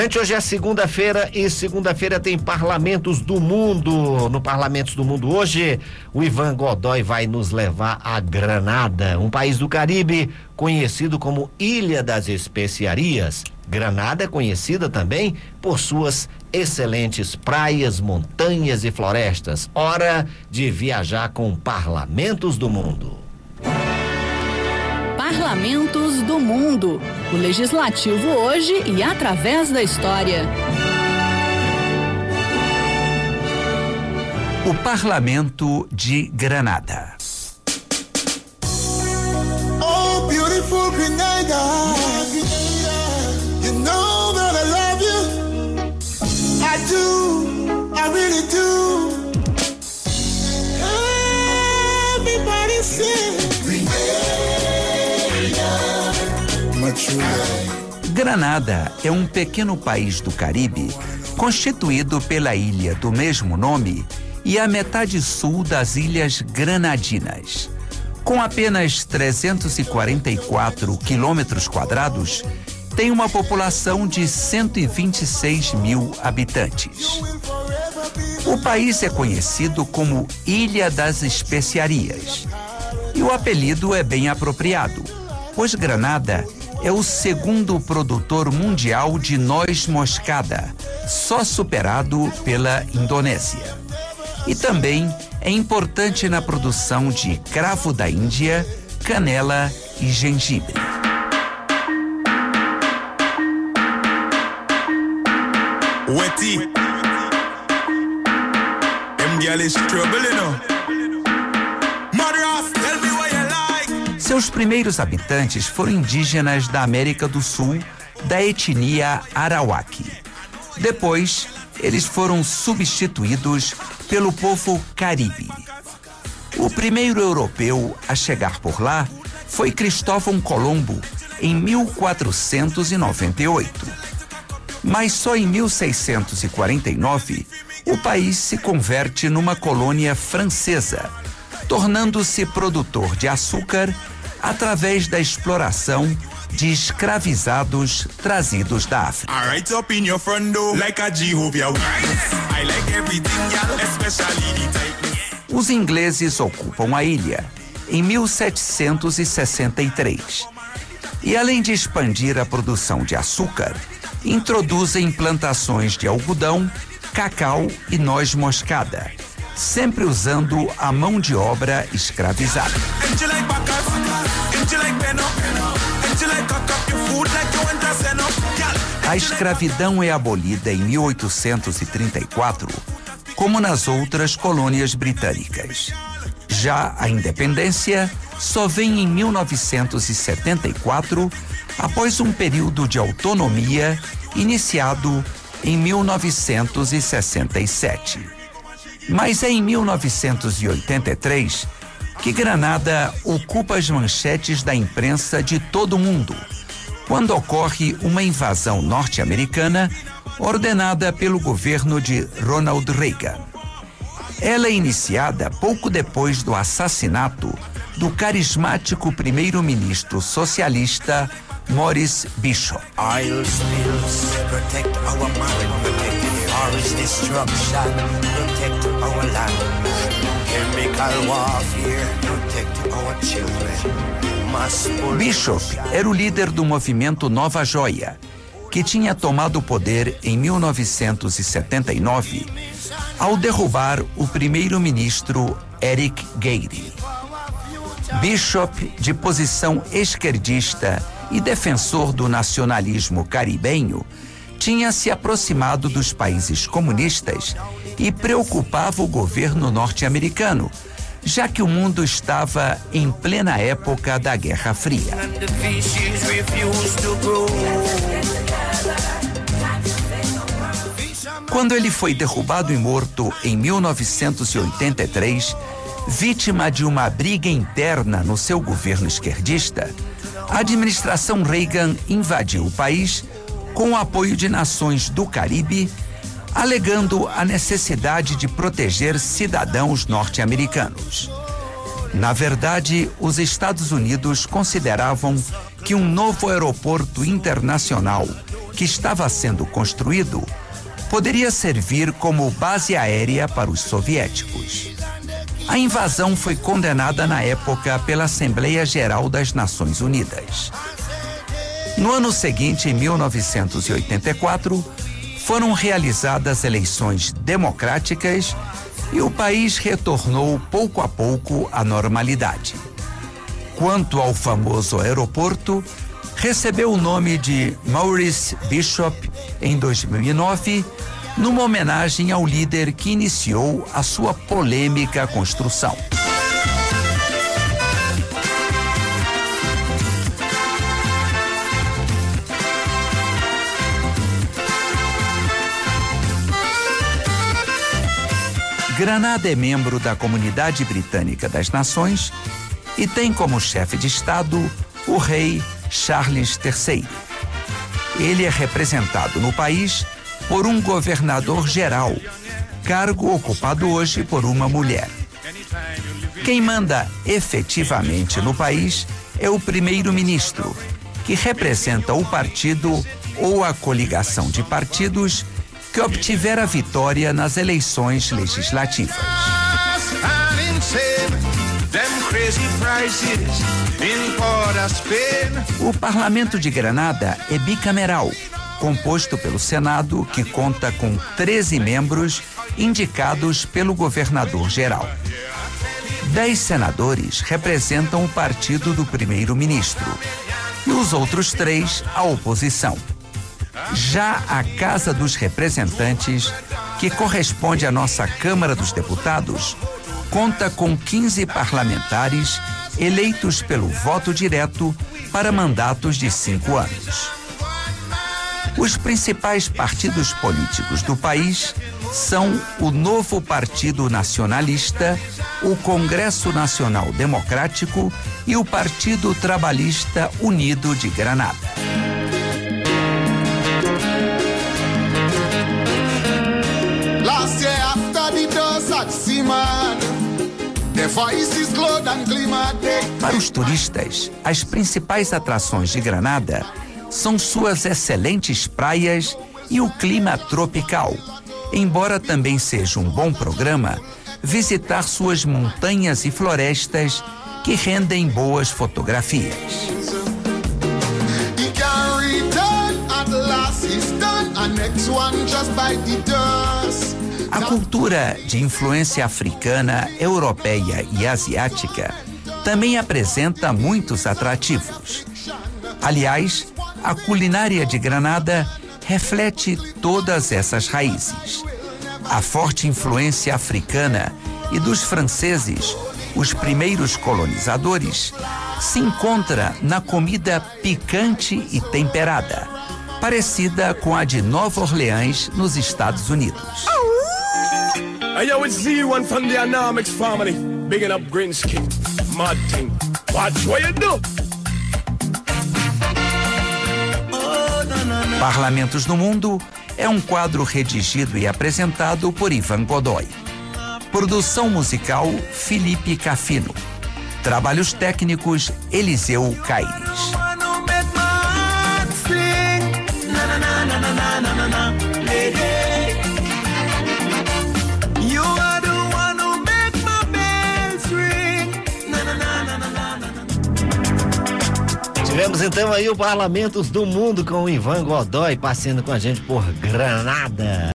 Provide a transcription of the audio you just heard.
Gente, hoje é segunda-feira e segunda-feira tem Parlamentos do Mundo. No Parlamentos do Mundo hoje, o Ivan Godoy vai nos levar a Granada, um país do Caribe conhecido como Ilha das Especiarias. Granada é conhecida também por suas excelentes praias, montanhas e florestas. Hora de viajar com Parlamentos do Mundo. Parlamentos do Mundo. O legislativo hoje e através da história. O Parlamento de Granada. Oh, beautiful Grenada. You know that I love you. I do. I really do. Granada é um pequeno país do Caribe constituído pela ilha do mesmo nome e a metade sul das Ilhas Granadinas. Com apenas 344 quilômetros quadrados, tem uma população de 126 mil habitantes. O país é conhecido como Ilha das Especiarias e o apelido é bem apropriado, pois Granada é o segundo produtor mundial de noz moscada, só superado pela Indonésia. E também é importante na produção de cravo da Índia, canela e gengibre. Wetty. Them girl is trouble, you. Seus primeiros habitantes foram indígenas da América do Sul, da etnia Arawak. Depois, eles foram substituídos pelo povo Caribe. O primeiro europeu a chegar por lá foi Cristóvão Colombo, em 1498. Mas só em 1649 o país se converte numa colônia francesa, tornando-se produtor de açúcar através da exploração de escravizados trazidos da África. Os ingleses ocupam a ilha em 1763 e, além de expandir a produção de açúcar, introduzem plantações de algodão, cacau e noz moscada, sempre usando a mão de obra escravizada. A escravidão é abolida em 1834, como nas outras colônias britânicas. Já a independência só vem em 1974, após um período de autonomia iniciado em 1967. Mas é em 1983 que Granada ocupa as manchetes da imprensa de todo o mundo, quando ocorre uma invasão norte-americana ordenada pelo governo de Ronald Reagan. Ela é iniciada pouco depois do assassinato do carismático primeiro-ministro socialista Morris Bishop. Bishop era o líder do movimento Nova Joia, que tinha tomado o poder em 1979 ao derrubar o primeiro-ministro Eric Gairy. Bishop, de posição esquerdista e defensor do nacionalismo caribenho, tinha se aproximado dos países comunistas e preocupava o governo norte-americano, já que o mundo estava em plena época da Guerra Fria. Quando ele foi derrubado e morto em 1983, vítima de uma briga interna no seu governo esquerdista, a administração Reagan invadiu o país com o apoio de nações do Caribe alegando a necessidade de proteger cidadãos norte-americanos. Na verdade, os Estados Unidos consideravam que um novo aeroporto internacional que estava sendo construído poderia servir como base aérea para os soviéticos. A invasão foi condenada na época pela Assembleia Geral das Nações Unidas. No ano seguinte, em 1984, foram realizadas eleições democráticas e o país retornou pouco a pouco à normalidade. Quanto ao famoso aeroporto, recebeu o nome de Maurice Bishop em 2009, numa homenagem ao líder que iniciou a sua polêmica construção. Granada é membro da Comunidade Britânica das Nações e tem como chefe de Estado o rei Charles III. Ele é representado no país por um governador-geral, cargo ocupado hoje por uma mulher. Quem manda efetivamente no país é o primeiro-ministro, que representa o partido ou a coligação de partidos que obtiver a vitória nas eleições legislativas. O Parlamento de Granada é bicameral, composto pelo Senado, que conta com 13 membros indicados pelo governador-geral. Dez senadores representam o partido do primeiro-ministro e os outros três a oposição. Já a Casa dos Representantes, que corresponde à nossa Câmara dos Deputados, conta com 15 parlamentares eleitos pelo voto direto para mandatos de cinco anos. Os principais partidos políticos do país são o Novo Partido Nacionalista, o Congresso Nacional Democrático e o Partido Trabalhista Unido de Granada. Para os turistas, as principais atrações de Granada são suas excelentes praias e o clima tropical. Embora também seja um bom programa visitar suas montanhas e florestas que rendem boas fotografias. A cultura de influência africana, europeia e asiática também apresenta muitos atrativos. Aliás, a culinária de Granada reflete todas essas raízes. A forte influência africana e dos franceses, os primeiros colonizadores, se encontra na comida picante e temperada, parecida com a de Nova Orleans, nos Estados Unidos. Hey yo, it's Z1 from the Anamics family. Bigging up Grinsky. Mad thing. Watch what you do. Parlamentos no Mundo é um quadro redigido e apresentado por Ivan Godoy. Produção musical Felipe Cafino. Trabalhos técnicos Eliseu Caires. Tivemos então aí o Parlamentos do Mundo com o Ivan Godoy passeando com a gente por Granada.